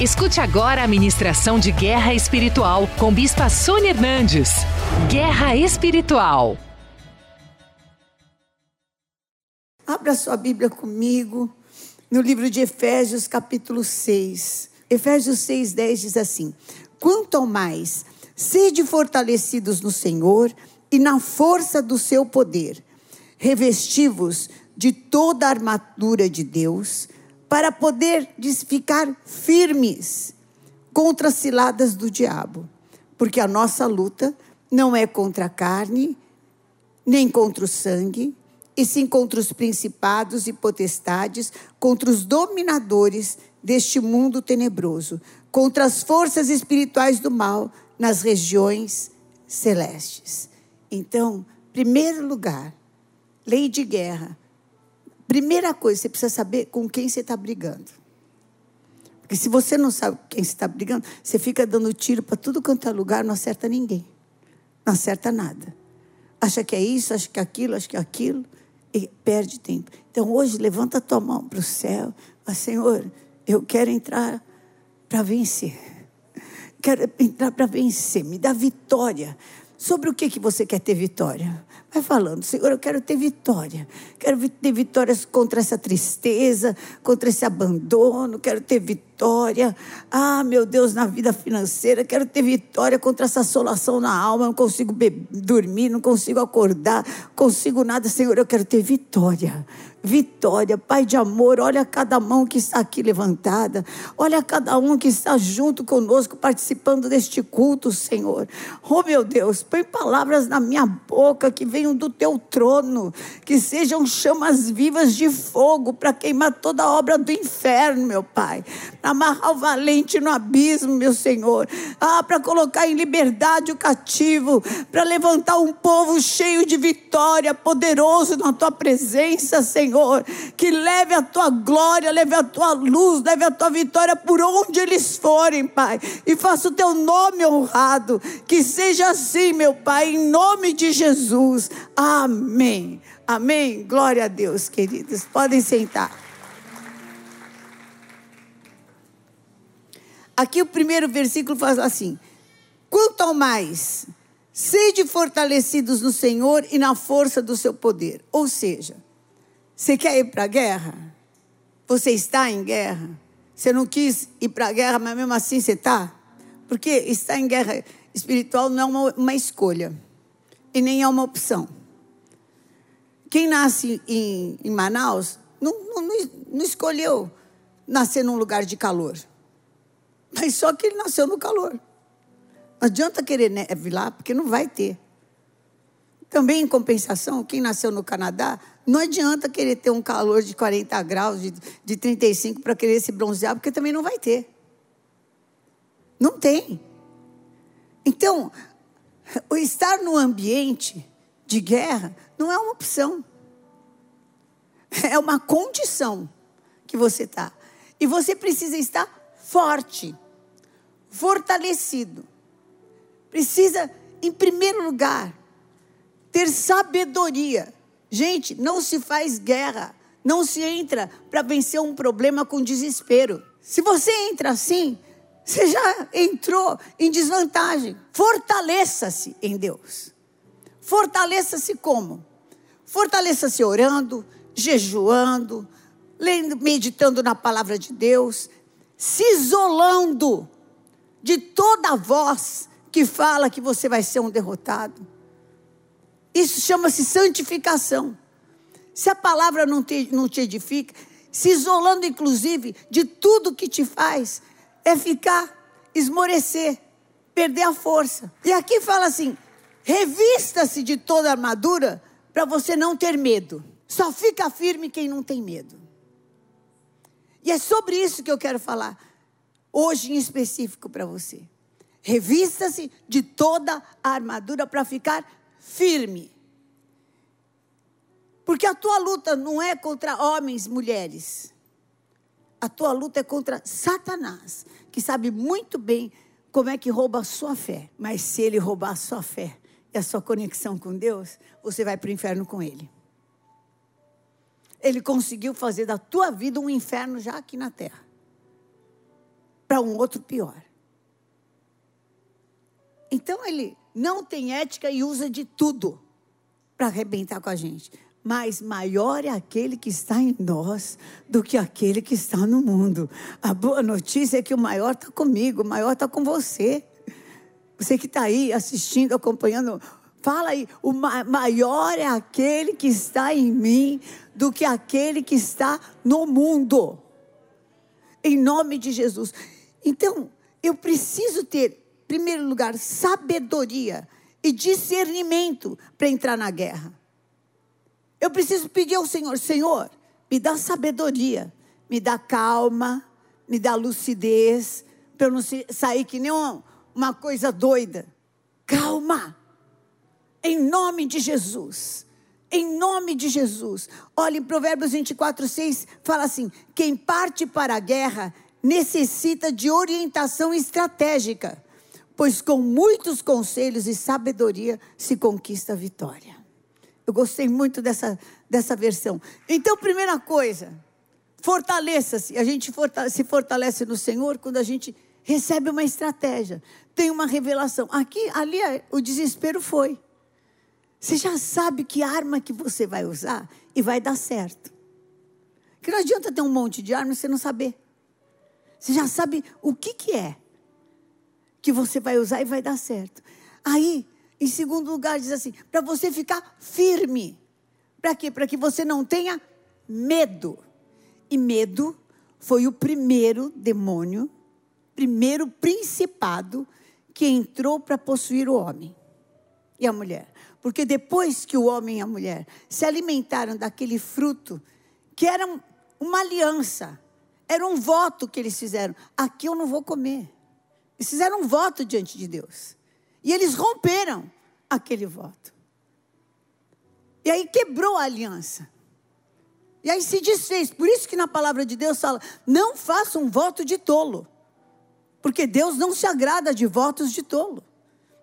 Escute agora a ministração de Guerra Espiritual com Bispa Sônia Hernandes. Guerra Espiritual. Abra sua Bíblia comigo no livro de Efésios, capítulo 6. Efésios 6, 10 diz assim: Quanto ao mais, sede fortalecidos no Senhor e na força do seu poder, revestivos de toda a armadura de Deus para poder ficar firmes contra as ciladas do diabo. Porque a nossa luta não é contra a carne, nem contra o sangue, e sim contra os principados e potestades, contra os dominadores deste mundo tenebroso, contra as forças espirituais do mal nas regiões celestes. Então, primeiro lugar, lei de guerra, Primeira coisa, você precisa saber com quem você está brigando. Porque se você não sabe com quem você está brigando, você fica dando tiro para tudo quanto é lugar, não acerta ninguém. Não acerta nada. Acha que é isso, acha que é aquilo, acha que é aquilo, e perde tempo. Então hoje, levanta a tua mão para o céu. Fala, Senhor, eu quero entrar para vencer. Quero entrar para vencer. Me dá vitória. Sobre o que, que você quer ter vitória? Vai falando, Senhor, eu quero ter vitória. Quero ter vitórias contra essa tristeza, contra esse abandono. Quero ter vitória. Ah, meu Deus, na vida financeira. Quero ter vitória contra essa assolação na alma. Não consigo dormir, não consigo acordar, consigo nada. Senhor, eu quero ter vitória vitória. Pai de amor, olha cada mão que está aqui levantada. Olha cada um que está junto conosco, participando deste culto, Senhor. Oh, meu Deus, põe palavras na minha boca que venham do teu trono, que sejam chamas vivas de fogo para queimar toda a obra do inferno, meu Pai. Para amarrar o valente no abismo, meu Senhor. Ah, para colocar em liberdade o cativo, para levantar um povo cheio de vitória, poderoso na tua presença, Senhor. Que leve a tua glória, leve a tua luz, leve a tua vitória por onde eles forem, Pai, e faça o teu nome honrado, que seja assim, meu Pai, em nome de Jesus. Amém. Amém. Glória a Deus, queridos. Podem sentar. Aqui o primeiro versículo faz assim: Quanto ao mais, sede fortalecidos no Senhor e na força do seu poder. Ou seja, você quer ir para a guerra? Você está em guerra? Você não quis ir para a guerra, mas mesmo assim você está? Porque estar em guerra espiritual não é uma, uma escolha e nem é uma opção. Quem nasce em, em Manaus não, não, não escolheu nascer num lugar de calor. Mas só que ele nasceu no calor. Não adianta querer neve lá, porque não vai ter. Também, em compensação, quem nasceu no Canadá, não adianta querer ter um calor de 40 graus, de, de 35 para querer se bronzear, porque também não vai ter. Não tem. Então, o estar no ambiente de guerra não é uma opção. É uma condição que você está. E você precisa estar forte, fortalecido. Precisa, em primeiro lugar, ter sabedoria. Gente, não se faz guerra, não se entra para vencer um problema com desespero. Se você entra assim, você já entrou em desvantagem. Fortaleça-se em Deus. Fortaleça-se como? Fortaleça-se orando, jejuando, lendo, meditando na palavra de Deus, se isolando de toda voz que fala que você vai ser um derrotado. Isso chama-se santificação. Se a palavra não te, não te edifica, se isolando inclusive de tudo que te faz, é ficar, esmorecer, perder a força. E aqui fala assim: revista-se de toda a armadura para você não ter medo. Só fica firme quem não tem medo. E é sobre isso que eu quero falar hoje em específico para você. Revista-se de toda a armadura para ficar firme. Porque a tua luta não é contra homens, mulheres. A tua luta é contra Satanás, que sabe muito bem como é que rouba a sua fé. Mas se ele roubar a sua fé e a sua conexão com Deus, você vai para o inferno com ele. Ele conseguiu fazer da tua vida um inferno já aqui na terra. Para um outro pior. Então ele não tem ética e usa de tudo para arrebentar com a gente. Mas maior é aquele que está em nós do que aquele que está no mundo. A boa notícia é que o maior está comigo, o maior está com você. Você que está aí assistindo, acompanhando, fala aí: o maior é aquele que está em mim do que aquele que está no mundo. Em nome de Jesus. Então, eu preciso ter primeiro lugar, sabedoria e discernimento para entrar na guerra. Eu preciso pedir ao Senhor: Senhor, me dá sabedoria, me dá calma, me dá lucidez, para eu não sair que nem uma, coisa doida. Calma, em nome de Jesus. Em nome de Jesus. Olha, em Provérbios 24, 6, fala assim: quem parte para a guerra necessita de orientação estratégica pois com muitos conselhos e sabedoria se conquista a vitória. Eu gostei muito dessa, dessa versão. Então, primeira coisa, fortaleça-se. A gente se fortalece no Senhor quando a gente recebe uma estratégia, tem uma revelação. Aqui, ali, o desespero foi. Você já sabe que arma que você vai usar e vai dar certo. Que não adianta ter um monte de armas e você não saber. Você já sabe o que, que é que você vai usar e vai dar certo. Aí, em segundo lugar, diz assim: para você ficar firme. Para quê? Para que você não tenha medo. E medo foi o primeiro demônio, primeiro principado que entrou para possuir o homem e a mulher. Porque depois que o homem e a mulher se alimentaram daquele fruto, que era uma aliança, era um voto que eles fizeram: aqui eu não vou comer. Eles fizeram um voto diante de Deus. E eles romperam aquele voto. E aí quebrou a aliança. E aí se desfez. Por isso que na palavra de Deus fala: não faça um voto de tolo. Porque Deus não se agrada de votos de tolo.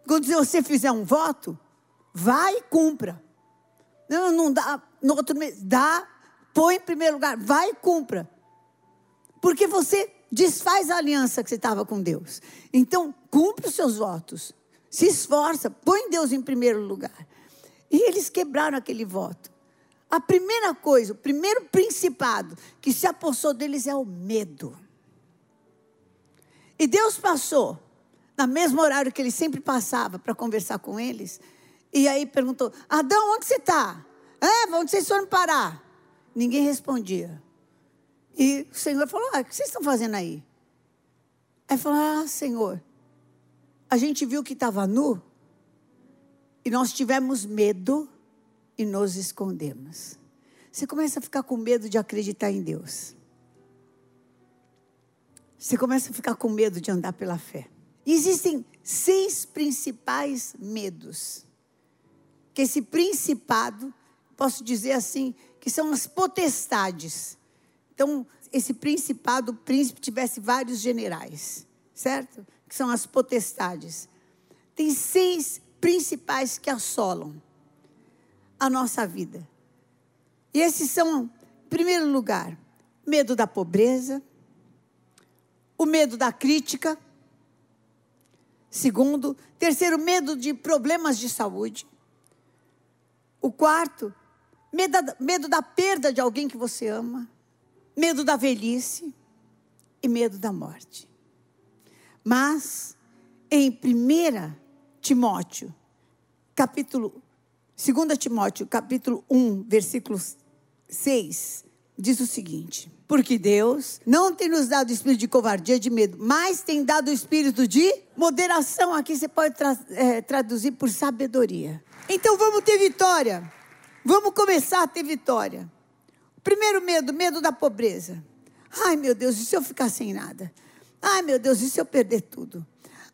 Quando você fizer um voto, vai e cumpra. Não, não dá, no outro mês, dá, põe em primeiro lugar, vai e cumpra. Porque você desfaz a aliança que você estava com Deus. Então, cumpre os seus votos. Se esforça, põe Deus em primeiro lugar. E eles quebraram aquele voto. A primeira coisa, o primeiro principado que se apossou deles é o medo. E Deus passou, no mesmo horário que ele sempre passava para conversar com eles, e aí perguntou: Adão, onde você está? É, onde vocês foram parar? Ninguém respondia. E o Senhor falou: ah, o que vocês estão fazendo aí? Aí falou: Ah, Senhor, a gente viu que estava nu e nós tivemos medo e nos escondemos. Você começa a ficar com medo de acreditar em Deus. Você começa a ficar com medo de andar pela fé. Existem seis principais medos. Que esse principado, posso dizer assim, que são as potestades então, esse principado, o príncipe tivesse vários generais, certo? Que são as potestades. Tem seis principais que assolam a nossa vida. E esses são, em primeiro lugar, medo da pobreza, o medo da crítica, segundo, terceiro, medo de problemas de saúde. O quarto, medo, medo da perda de alguém que você ama medo da velhice e medo da morte. Mas, em 1 Timóteo, capítulo, 2 Timóteo, capítulo 1, versículo 6, diz o seguinte: Porque Deus não tem nos dado o espírito de covardia, de medo, mas tem dado o espírito de moderação. Aqui você pode tra é, traduzir por sabedoria. Então vamos ter vitória. Vamos começar a ter vitória. Primeiro medo, medo da pobreza. Ai, meu Deus, e se eu ficar sem nada? Ai, meu Deus, e se eu perder tudo?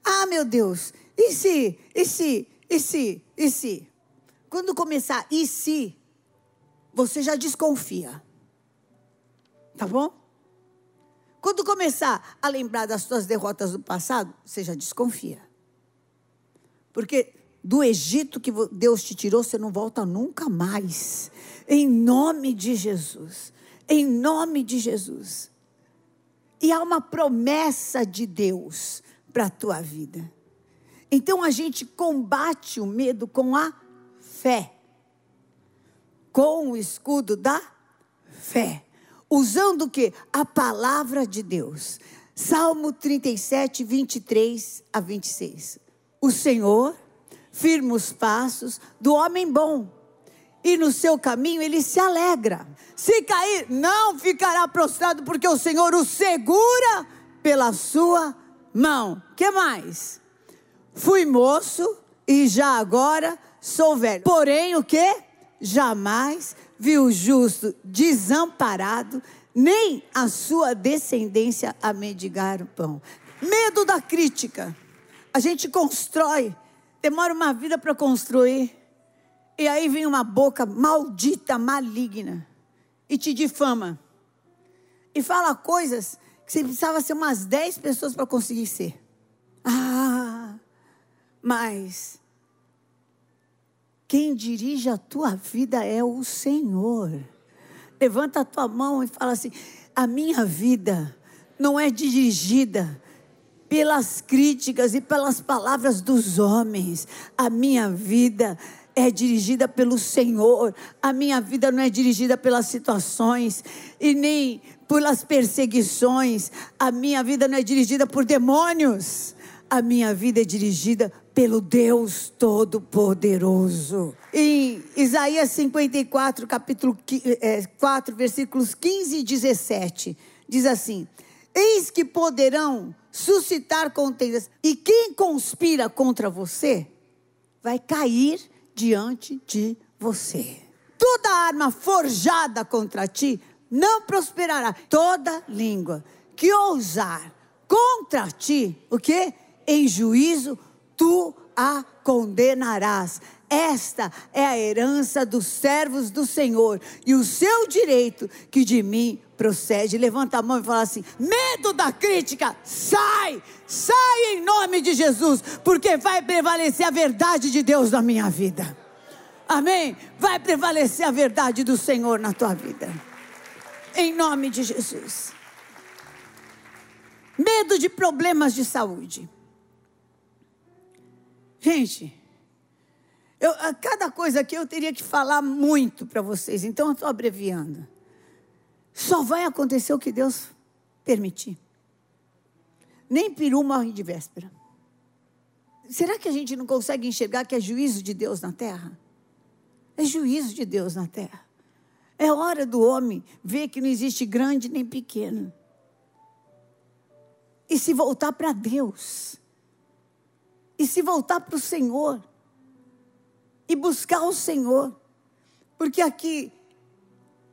Ah, meu Deus, e se, e se, e se, e se? Quando começar e se, você já desconfia. Tá bom? Quando começar a lembrar das suas derrotas do passado, você já desconfia. Porque do Egito que Deus te tirou, você não volta nunca mais. Em nome de Jesus. Em nome de Jesus. E há uma promessa de Deus para a tua vida. Então a gente combate o medo com a fé. Com o escudo da fé. Usando o que? A palavra de Deus. Salmo 37, 23 a 26. O Senhor firma os passos do homem bom, e no seu caminho ele se alegra. Se cair, não ficará prostrado, porque o Senhor o segura pela sua mão. Que mais? Fui moço e já agora sou velho. Porém, o que? Jamais vi o justo desamparado, nem a sua descendência a mendigar o pão. Medo da crítica. A gente constrói, demora uma vida para construir. E aí vem uma boca maldita, maligna, e te difama. E fala coisas que você precisava ser umas 10 pessoas para conseguir ser. Ah, mas quem dirige a tua vida é o Senhor. Levanta a tua mão e fala assim: a minha vida não é dirigida pelas críticas e pelas palavras dos homens. A minha vida é dirigida pelo Senhor. A minha vida não é dirigida pelas situações e nem pelas perseguições. A minha vida não é dirigida por demônios. A minha vida é dirigida pelo Deus Todo-Poderoso. Em Isaías 54, capítulo 4, é, versículos 15 e 17, diz assim: Eis que poderão suscitar contendas, e quem conspira contra você vai cair diante de você. Toda arma forjada contra ti não prosperará. Toda língua que ousar contra ti, o que? em juízo tu a condenarás. Esta é a herança dos servos do Senhor e o seu direito que de mim procede. Levanta a mão e fala assim: medo da crítica, sai, sai em nome de Jesus, porque vai prevalecer a verdade de Deus na minha vida. Amém? Vai prevalecer a verdade do Senhor na tua vida. Em nome de Jesus. Medo de problemas de saúde. Gente, eu, cada coisa aqui eu teria que falar muito para vocês, então eu estou abreviando. Só vai acontecer o que Deus permitir. Nem peru morre de véspera. Será que a gente não consegue enxergar que é juízo de Deus na terra? É juízo de Deus na terra. É hora do homem ver que não existe grande nem pequeno. E se voltar para Deus e se voltar para o Senhor e buscar o Senhor, porque aqui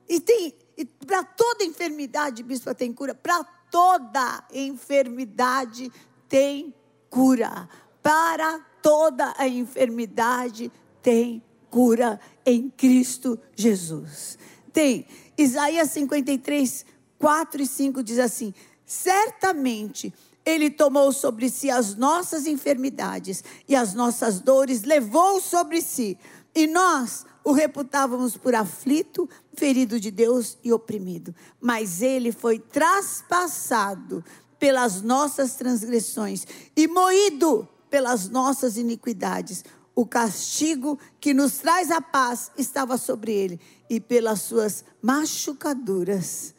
e tem para toda enfermidade, bispo, tem cura. Para toda enfermidade tem cura. Para toda a enfermidade tem cura em Cristo Jesus. Tem Isaías 53, 4 e 5 diz assim: certamente ele tomou sobre si as nossas enfermidades e as nossas dores, levou sobre si. E nós o reputávamos por aflito, ferido de Deus e oprimido. Mas ele foi traspassado pelas nossas transgressões e moído pelas nossas iniquidades. O castigo que nos traz a paz estava sobre ele, e pelas suas machucaduras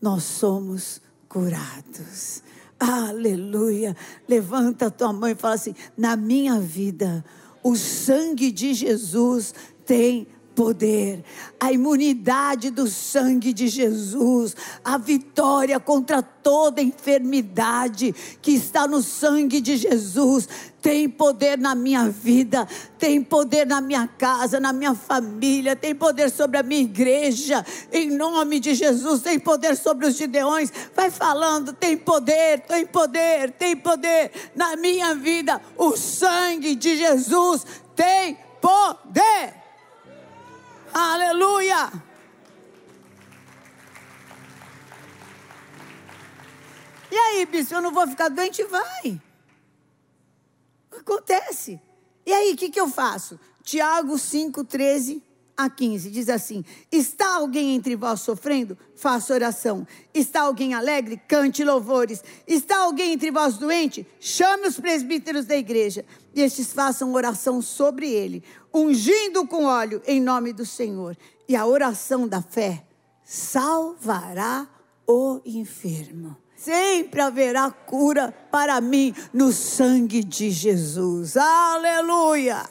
nós somos curados. Aleluia. Levanta a tua mão e fala assim: na minha vida, o sangue de Jesus tem poder, a imunidade do sangue de Jesus, a vitória contra toda enfermidade que está no sangue de Jesus, tem poder na minha vida, tem poder na minha casa, na minha família, tem poder sobre a minha igreja, em nome de Jesus, tem poder sobre os gideões. Vai falando, tem poder, tem poder, tem poder na minha vida. O sangue de Jesus tem poder. Aleluia! E aí, bispo, eu não vou ficar doente? Vai. Acontece. E aí, o que, que eu faço? Tiago 5, 13 a 15. Diz assim: Está alguém entre vós sofrendo? Faça oração. Está alguém alegre? Cante louvores. Está alguém entre vós doente? Chame os presbíteros da igreja. E estes façam oração sobre ele, ungindo com óleo em nome do Senhor. E a oração da fé salvará o enfermo. Sempre haverá cura para mim no sangue de Jesus. Aleluia!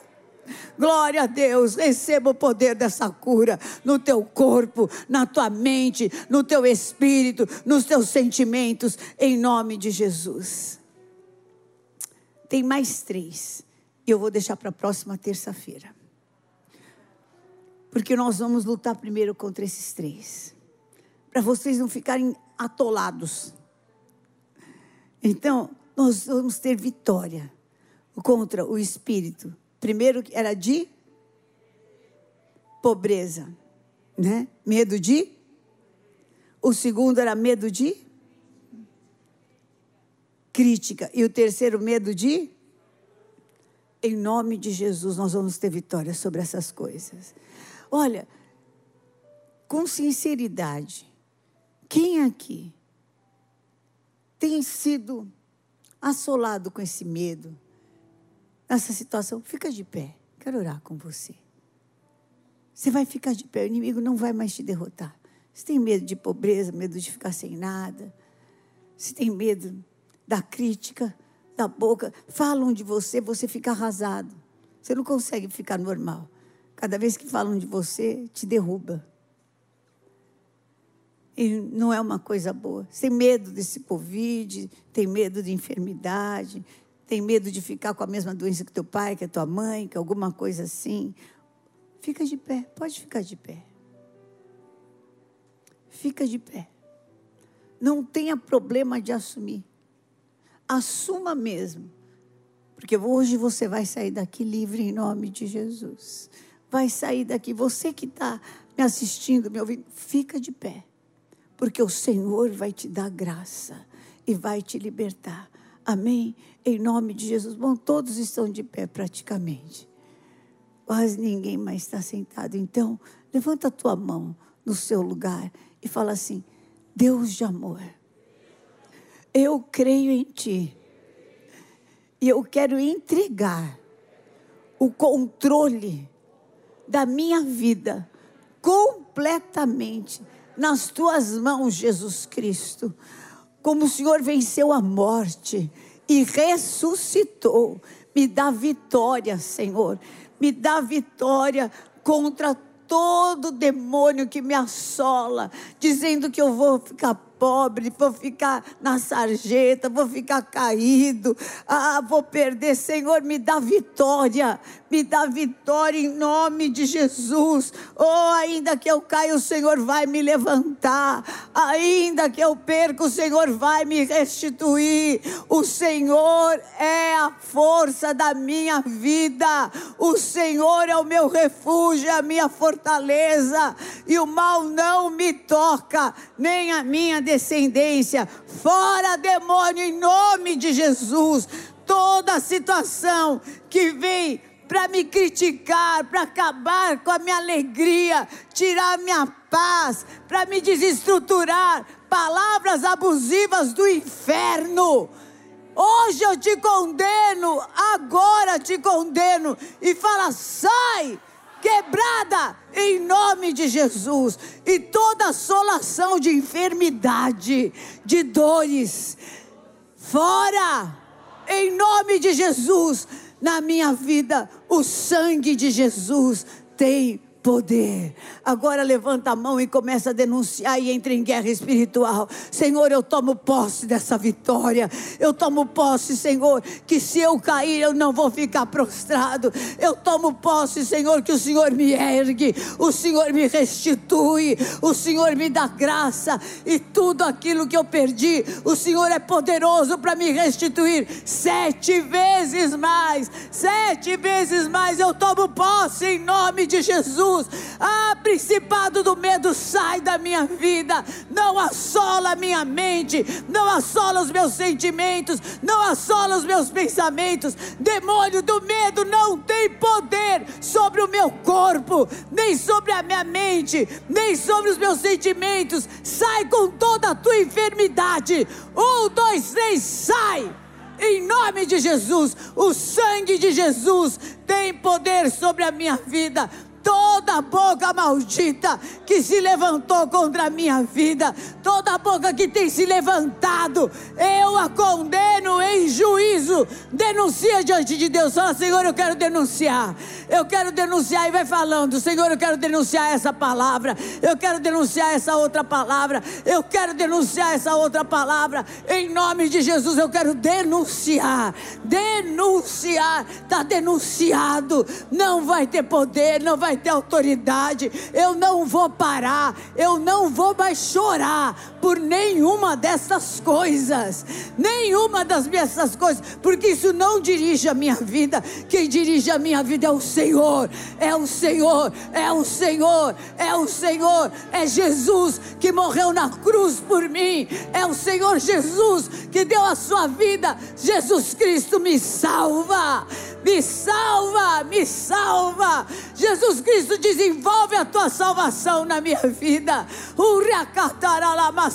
Glória a Deus, receba o poder dessa cura no teu corpo, na tua mente, no teu espírito, nos teus sentimentos, em nome de Jesus. Tem mais três, eu vou deixar para a próxima terça-feira. Porque nós vamos lutar primeiro contra esses três, para vocês não ficarem atolados. Então, nós vamos ter vitória contra o espírito Primeiro era de pobreza, né? Medo de. O segundo era medo de crítica. E o terceiro, medo de. Em nome de Jesus, nós vamos ter vitória sobre essas coisas. Olha, com sinceridade, quem aqui tem sido assolado com esse medo? nessa situação, fica de pé. Quero orar com você. Você vai ficar de pé, o inimigo não vai mais te derrotar. Você tem medo de pobreza, medo de ficar sem nada. Você tem medo da crítica, da boca. Falam de você, você fica arrasado. Você não consegue ficar normal. Cada vez que falam de você, te derruba. E não é uma coisa boa. Você tem medo desse Covid, tem medo de enfermidade, tem medo de ficar com a mesma doença que teu pai, que a tua mãe, que alguma coisa assim. Fica de pé, pode ficar de pé. Fica de pé. Não tenha problema de assumir. Assuma mesmo. Porque hoje você vai sair daqui livre em nome de Jesus. Vai sair daqui. Você que está me assistindo, me ouvindo, fica de pé. Porque o Senhor vai te dar graça e vai te libertar. Amém? Em nome de Jesus. Bom, todos estão de pé praticamente. Quase ninguém mais está sentado. Então, levanta a tua mão no seu lugar e fala assim: Deus de amor, eu creio em Ti. E eu quero entregar o controle da minha vida completamente nas tuas mãos, Jesus Cristo como o Senhor venceu a morte e ressuscitou. Me dá vitória, Senhor. Me dá vitória contra todo demônio que me assola, dizendo que eu vou ficar pobre, vou ficar na sarjeta, vou ficar caído, ah, vou perder. Senhor, me dá vitória, me dá vitória em nome de Jesus. Oh, ainda que eu caia, o Senhor vai me levantar, ainda que eu perca, o Senhor vai me restituir. O Senhor é a força da minha vida, o Senhor é o meu refúgio, é a minha fortaleza, e o mal não me toca, nem a minha descendência. Fora demônio, em nome de Jesus. Toda situação que vem para me criticar, para acabar com a minha alegria, tirar minha paz, para me desestruturar, palavras abusivas do inferno. Hoje eu te condeno, agora te condeno e fala: sai! Quebrada em nome de Jesus. E toda assolação de enfermidade, de dores, fora em nome de Jesus. Na minha vida, o sangue de Jesus tem poder. Agora levanta a mão e começa a denunciar e entra em guerra espiritual. Senhor, eu tomo posse dessa vitória. Eu tomo posse, Senhor, que se eu cair eu não vou ficar prostrado. Eu tomo posse, Senhor, que o Senhor me ergue, o Senhor me restitui, o Senhor me dá graça e tudo aquilo que eu perdi, o Senhor é poderoso para me restituir sete vezes mais. Sete vezes mais eu tomo posse em nome de Jesus Jesus. Ah, principado do medo, sai da minha vida. Não assola a minha mente, não assola os meus sentimentos, não assola os meus pensamentos. Demônio do medo não tem poder sobre o meu corpo, nem sobre a minha mente, nem sobre os meus sentimentos. Sai com toda a tua enfermidade. Um, dois, três, sai! Em nome de Jesus, o sangue de Jesus tem poder sobre a minha vida toda boca maldita que se levantou contra a minha vida, toda boca que tem se levantado, eu a condeno em juízo. Denuncia diante de Deus. Fala, Senhor, eu quero denunciar. Eu quero denunciar e vai falando, Senhor, eu quero denunciar essa palavra. Eu quero denunciar essa outra palavra. Eu quero denunciar essa outra palavra. Em nome de Jesus, eu quero denunciar. Denunciar. Está denunciado. Não vai ter poder, não vai ter autoridade. Eu não vou parar. Eu não vou mais chorar por nenhuma dessas coisas. Nenhuma das dessas coisas. Porque isso não dirige a minha vida. Quem dirige a minha vida é o Senhor. É o Senhor. É o Senhor. É o Senhor. É Jesus que morreu na cruz por mim. É o Senhor Jesus que deu a sua vida. Jesus Cristo me salva. Me salva, me salva. Jesus Cristo desenvolve a tua salvação na minha vida.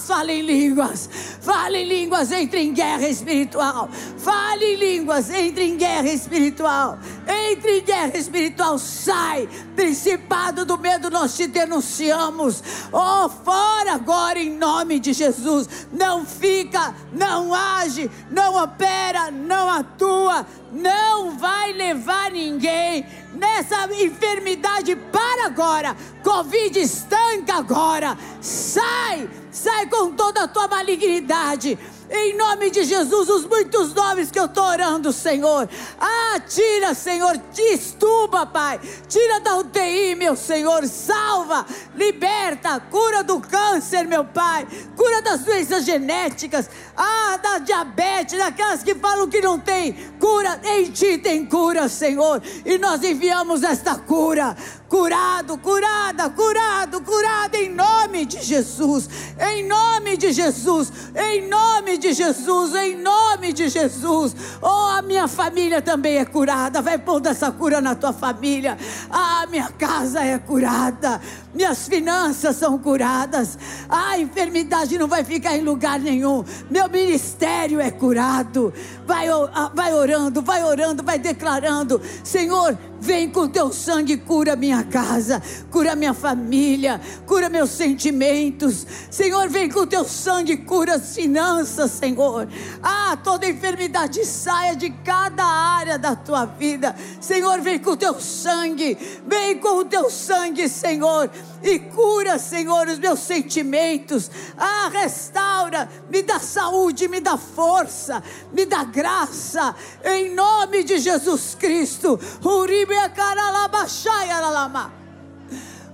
Fale em línguas. Fale em línguas, entre em guerra espiritual. Fale em línguas, entre em guerra espiritual. Entre em guerra espiritual, sai. Principado do medo, nós te denunciamos. Oh, fora agora em nome de Jesus. Não fica, não age, não opera, não atua não vai levar ninguém nessa enfermidade para agora. Covid estanca agora. Sai, sai com toda a tua malignidade. Em nome de Jesus, os muitos nomes que eu estou orando, Senhor. Ah, tira, Senhor, destuba, Pai. Tira da UTI, meu Senhor. Salva, liberta, cura do câncer, meu Pai. Cura das doenças genéticas. Ah, da diabetes, daquelas que falam que não tem cura. Em ti tem cura, Senhor. E nós enviamos esta cura curado, curada, curado, curado em nome de Jesus, em nome de Jesus, em nome de Jesus, em nome de Jesus. Oh, a minha família também é curada. Vai pondo essa cura na tua família. Ah, minha casa é curada. Minhas finanças são curadas. A enfermidade não vai ficar em lugar nenhum. Meu ministério é curado. Vai, ah, vai orando, vai orando, vai declarando: Senhor, Vem com teu sangue, cura minha casa, cura minha família, cura meus sentimentos. Senhor, vem com teu sangue, cura as finanças, Senhor. Ah, toda enfermidade saia de cada área da tua vida. Senhor, vem com teu sangue, vem com o teu sangue, Senhor e cura, Senhor, os meus sentimentos. Ah, restaura, me dá saúde, me dá força, me dá graça, em nome de Jesus Cristo.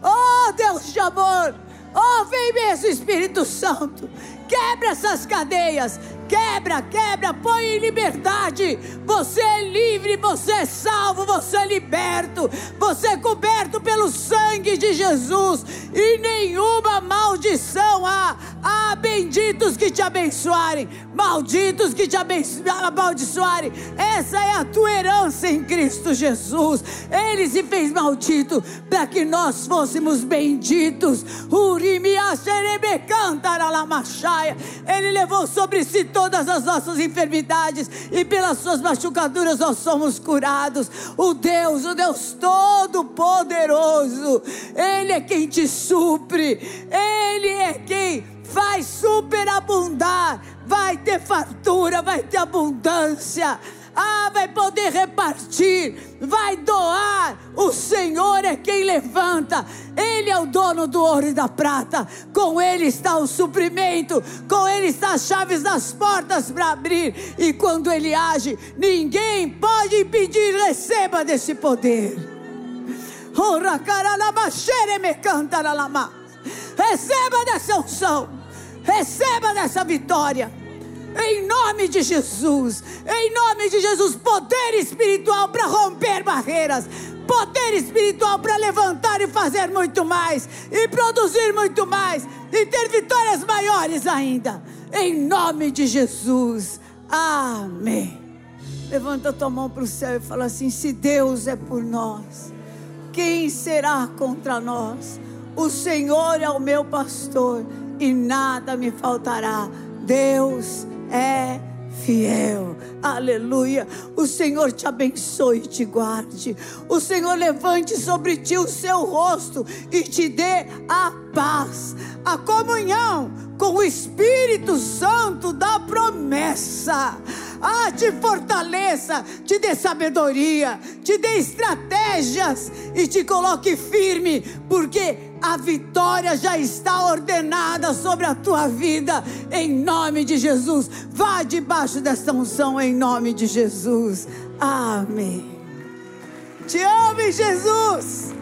Oh, Deus de amor, oh, vem mesmo, Espírito Santo, quebra essas cadeias, Quebra, quebra, põe em liberdade. Você é livre, você é salvo, você é liberto. Você é coberto pelo sangue de Jesus. E nenhuma maldição há. Há benditos que te abençoarem, malditos que te amaldiçoarem. Essa é a tua herança em Cristo Jesus. Ele se fez maldito para que nós fôssemos benditos. Ele levou sobre si todo todas as nossas enfermidades e pelas suas machucaduras nós somos curados. O Deus, o Deus Todo-Poderoso, Ele é quem te supre, Ele é quem faz superabundar, vai ter fartura, vai ter abundância. Ah, vai poder repartir, vai doar. O Senhor é quem levanta. Ele é o dono do ouro e da prata. Com Ele está o suprimento. Com Ele está as chaves das portas para abrir. E quando Ele age, ninguém pode impedir. Receba desse poder. Receba dessa unção. Receba dessa vitória. Em nome de Jesus, em nome de Jesus, poder espiritual para romper barreiras, poder espiritual para levantar e fazer muito mais, e produzir muito mais, e ter vitórias maiores ainda. Em nome de Jesus. Amém. Levanta tua mão para o céu e fala assim: se Deus é por nós, quem será contra nós? O Senhor é o meu pastor e nada me faltará. Deus é fiel. Aleluia. O Senhor te abençoe e te guarde. O Senhor levante sobre ti o seu rosto e te dê a paz, a comunhão com o Espírito Santo da promessa. Ah, te fortaleça, te dê sabedoria, te dê estratégias e te coloque firme, porque a vitória já está ordenada sobre a tua vida, em nome de Jesus. Vá debaixo desta unção, em nome de Jesus. Amém. Te amo, Jesus.